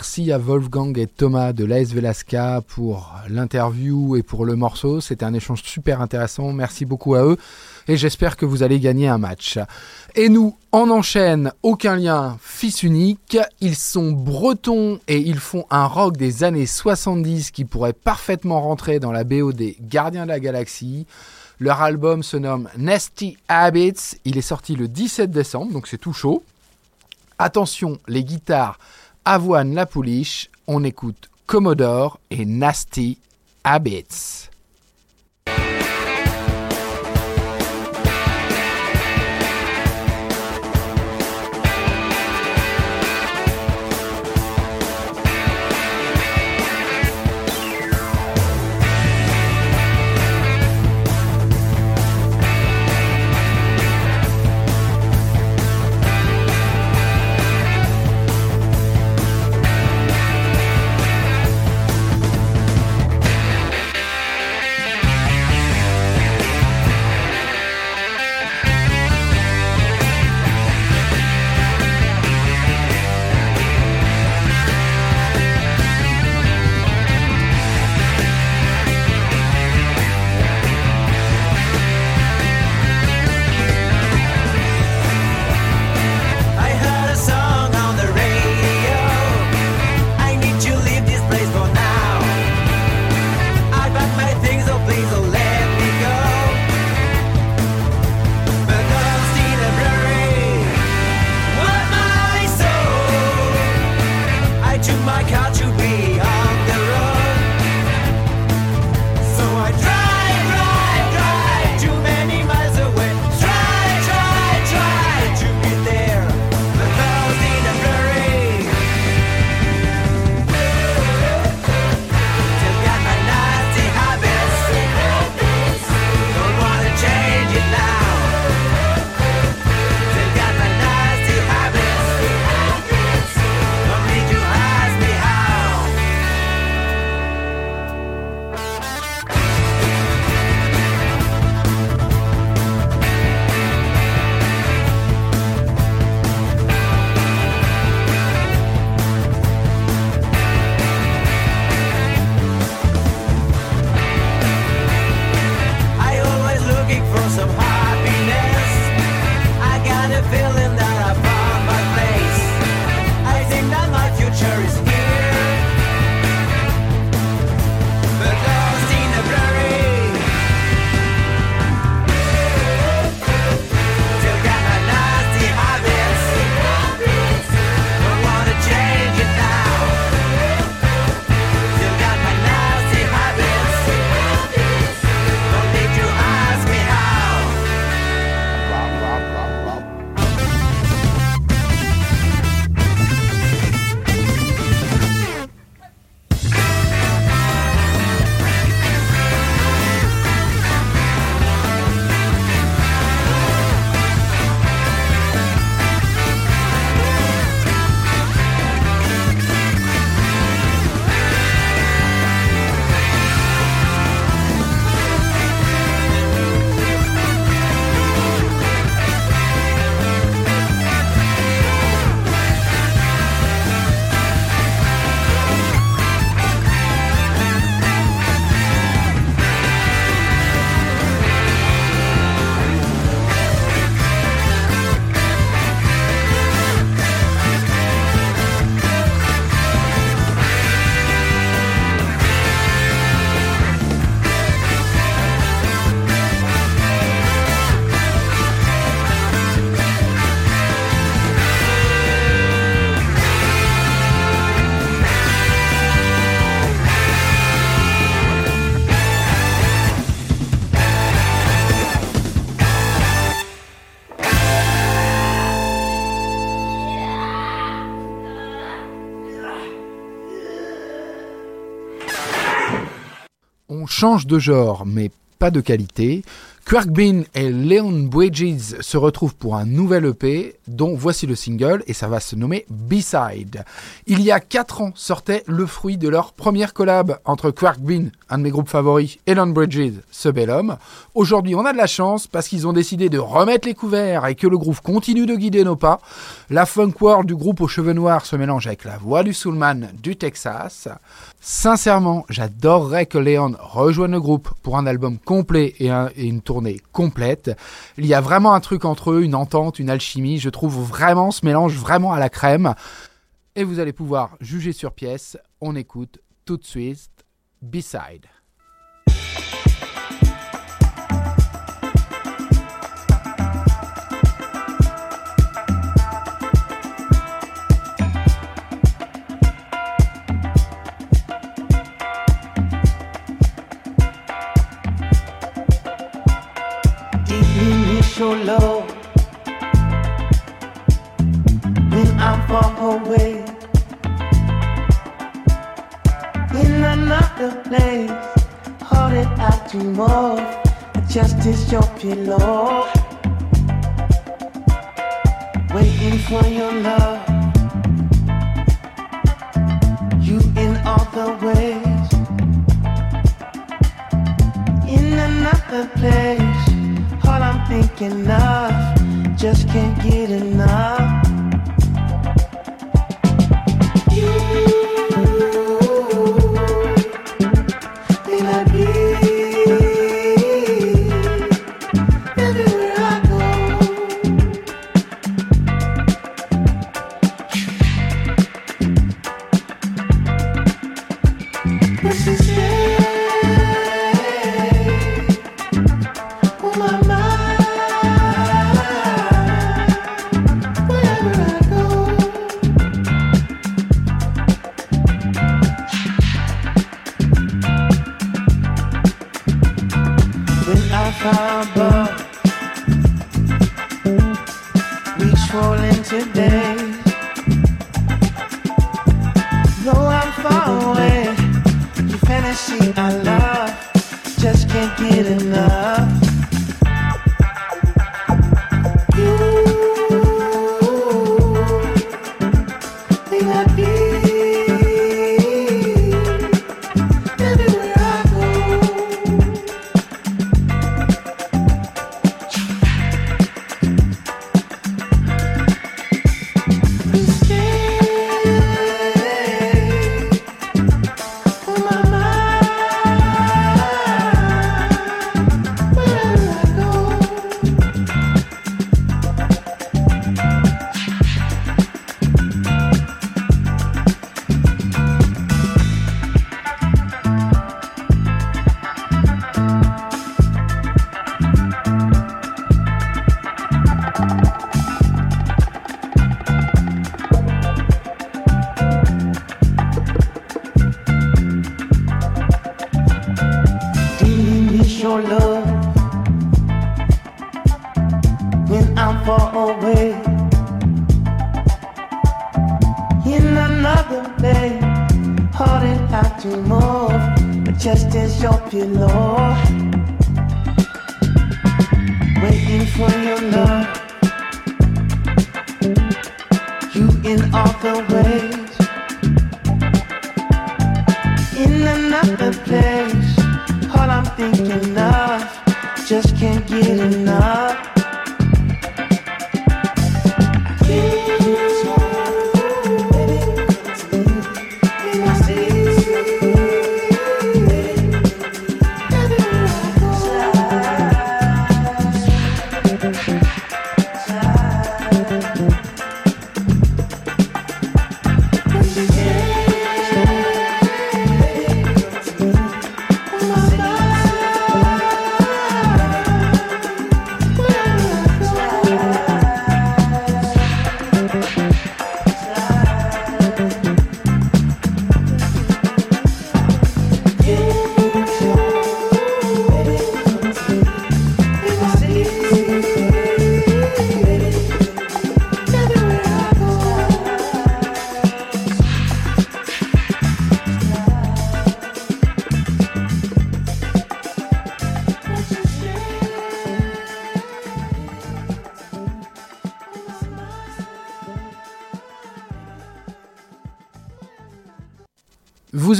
Merci à Wolfgang et Thomas de l'AS Velasca pour l'interview et pour le morceau. C'était un échange super intéressant. Merci beaucoup à eux et j'espère que vous allez gagner un match. Et nous, on enchaîne, aucun lien, fils unique. Ils sont bretons et ils font un rock des années 70 qui pourrait parfaitement rentrer dans la BO des Gardiens de la Galaxie. Leur album se nomme Nasty Habits. Il est sorti le 17 décembre, donc c'est tout chaud. Attention, les guitares Avoine la pouliche, on écoute Commodore et Nasty Habits. Change de genre, mais pas de qualité. Quirk Bean et Leon Bridges se retrouvent pour un nouvel EP dont voici le single et ça va se nommer B-Side. Il y a 4 ans sortait le fruit de leur première collab entre Quirk Bean, un de mes groupes favoris, et Leon Bridges, ce bel homme. Aujourd'hui on a de la chance parce qu'ils ont décidé de remettre les couverts et que le groove continue de guider nos pas. La funk world du groupe aux cheveux noirs se mélange avec la voix du soulman du Texas. Sincèrement, j'adorerais que Leon rejoigne le groupe pour un album complet et, un- et une tournée complète. Il y a vraiment un truc entre eux, une entente, une alchimie. Je trouve vraiment ce mélange vraiment à la crème. Et vous allez pouvoir juger sur pièce. On écoute tout de suite B-Side. Initial love. When I'm far away in another place, hold it out to more. Just as your pillow, waiting for your love. You in all the ways in another place. Thinking of, just can't get enough. I found love, today. Though I'm far away, your fantasy I love, just can't get enough.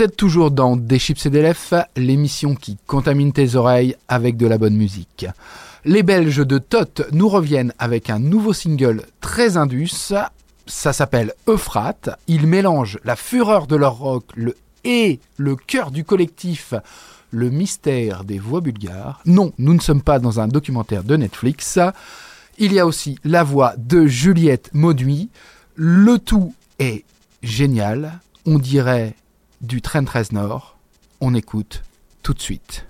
Vous êtes toujours dans Des chips et des lèvres, l'émission qui contamine tes oreilles avec de la bonne musique. Les Belges de Tot nous reviennent avec un nouveau single très indus. Ça s'appelle Euphrate. Ils mélangent la fureur de leur rock le, et le cœur du collectif, le mystère des voix bulgares. Non, nous ne sommes pas dans un documentaire de Netflix. Il y a aussi la voix de Juliette Mauduit. Le tout est génial. On dirait du train 13 Nord. On écoute tout de suite.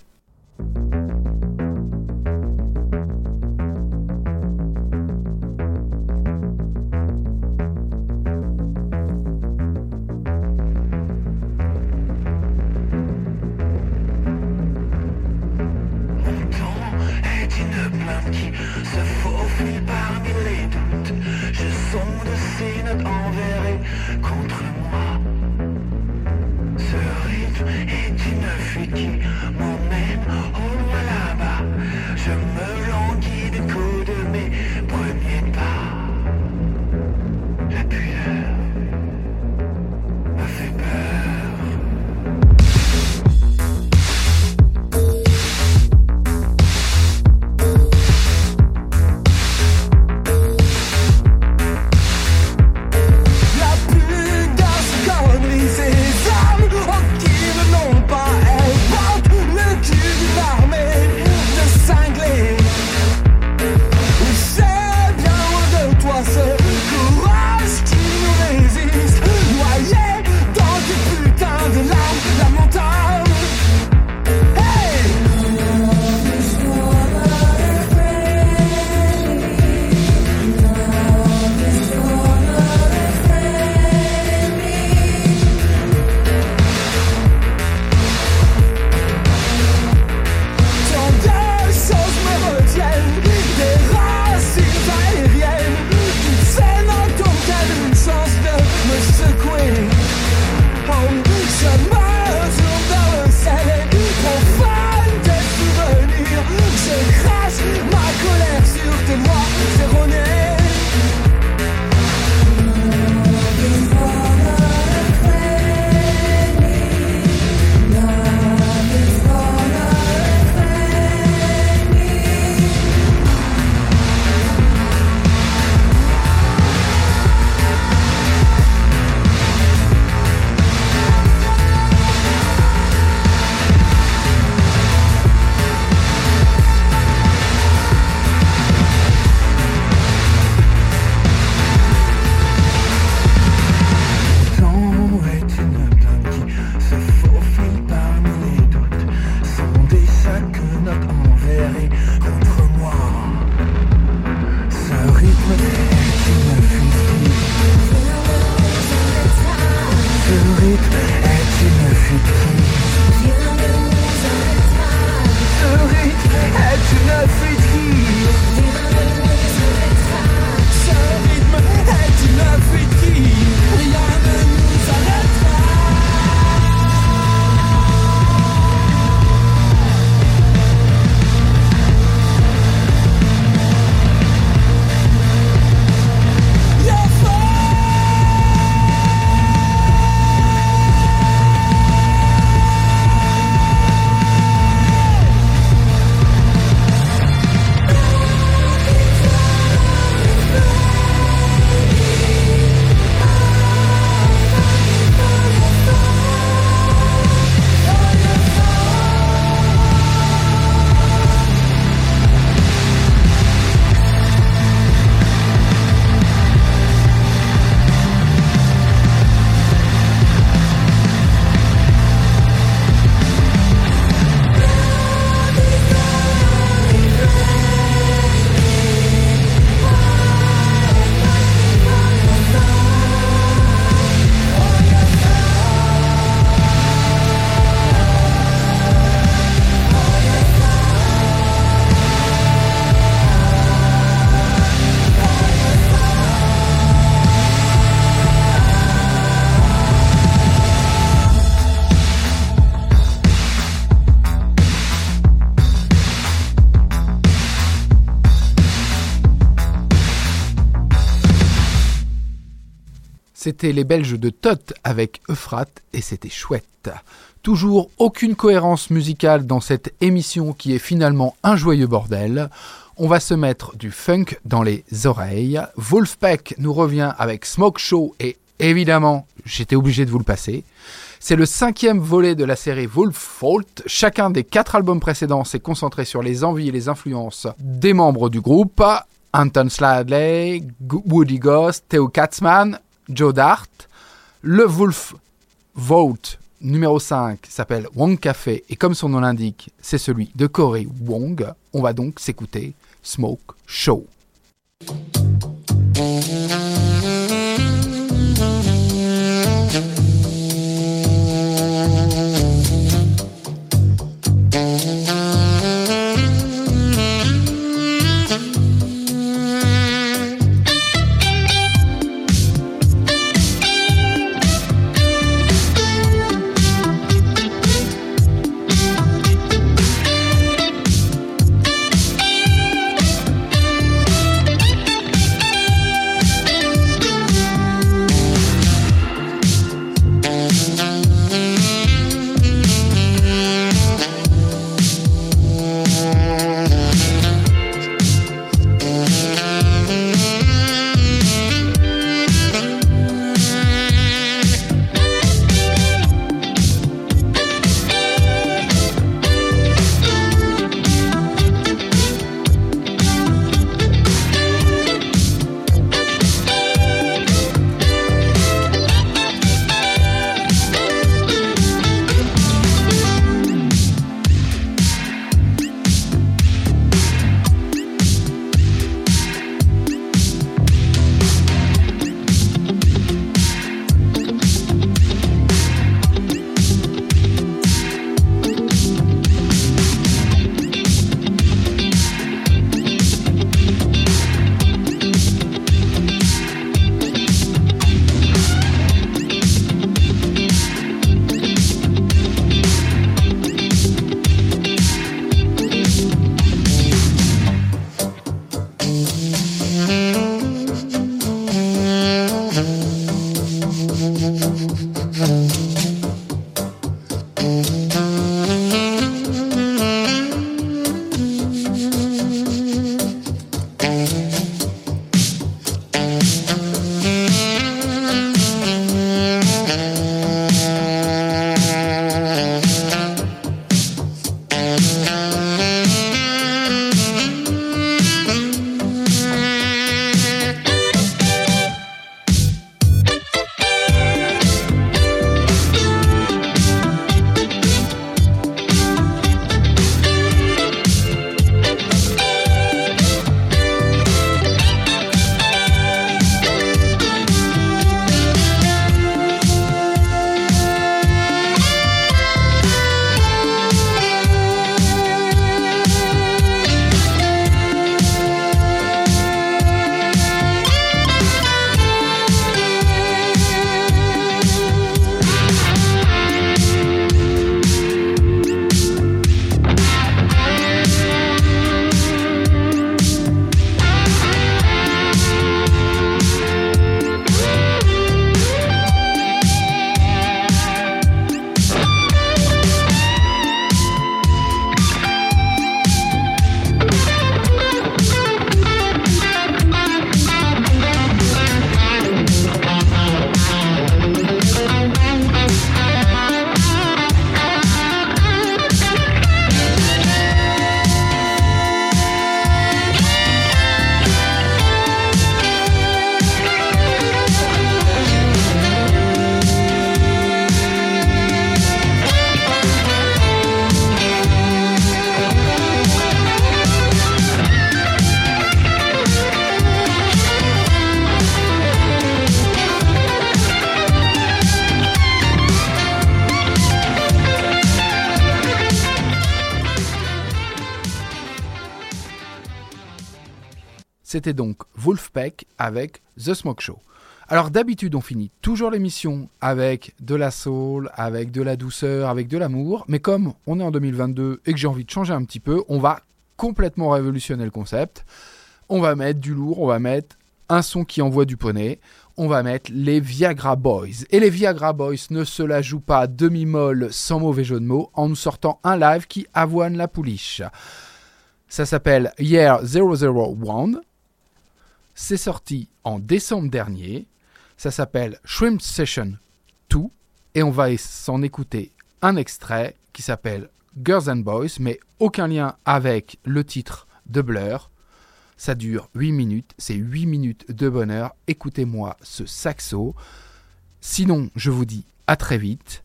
Les Belges de Tot avec Euphrate et c'était chouette. Toujours aucune cohérence musicale dans cette émission qui est finalement un joyeux bordel. On va se mettre du funk dans les oreilles. Wolfpack nous revient avec Smoke Show et évidemment, j'étais obligé de vous le passer. C'est le cinquième volet de la série Wolf Fault. Chacun des quatre albums précédents s'est concentré sur les envies et les influences des membres du groupe. Anton Sladley, Woody Ghost, Theo Katzman, Joe Dart. Le Wolf Vote numéro 5 s'appelle Wong Café et comme son nom l'indique, c'est celui de Corey Wong. On va donc s'écouter Smoke Show. C'était donc Wolfpack avec The Smoke Show. Alors d'habitude on finit toujours l'émission avec de la soul, avec de la douceur, avec de l'amour, mais comme on est en 2022 et que j'ai envie de changer un petit peu, on va complètement révolutionner le concept. On va mettre du lourd, on va mettre un son qui envoie du poney. On va mettre les Viagra Boys. Et les Viagra Boys ne se la jouent pas demi-molle sans mauvais jeu de mots en nous sortant un live qui avoine la pouliche. Ça s'appelle Year 001. C'est sorti en décembre dernier. Ça s'appelle Shrimp Session 2. Et on va s'en écouter un extrait qui s'appelle Girls and Boys, mais aucun lien avec le titre de Blur. Ça dure 8 minutes, c'est 8 minutes de bonheur. Écoutez-moi ce saxo. Sinon, je vous dis à très vite,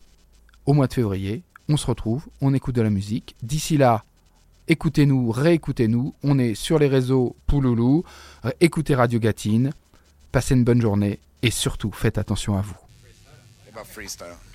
au mois de février. On se retrouve, on écoute de la musique. D'ici là, écoutez-nous, réécoutez-nous. On est sur les réseaux Pouloulou. Euh, écoutez Radio Gatine. Passez une bonne journée et surtout, faites attention à vous. about freestyle.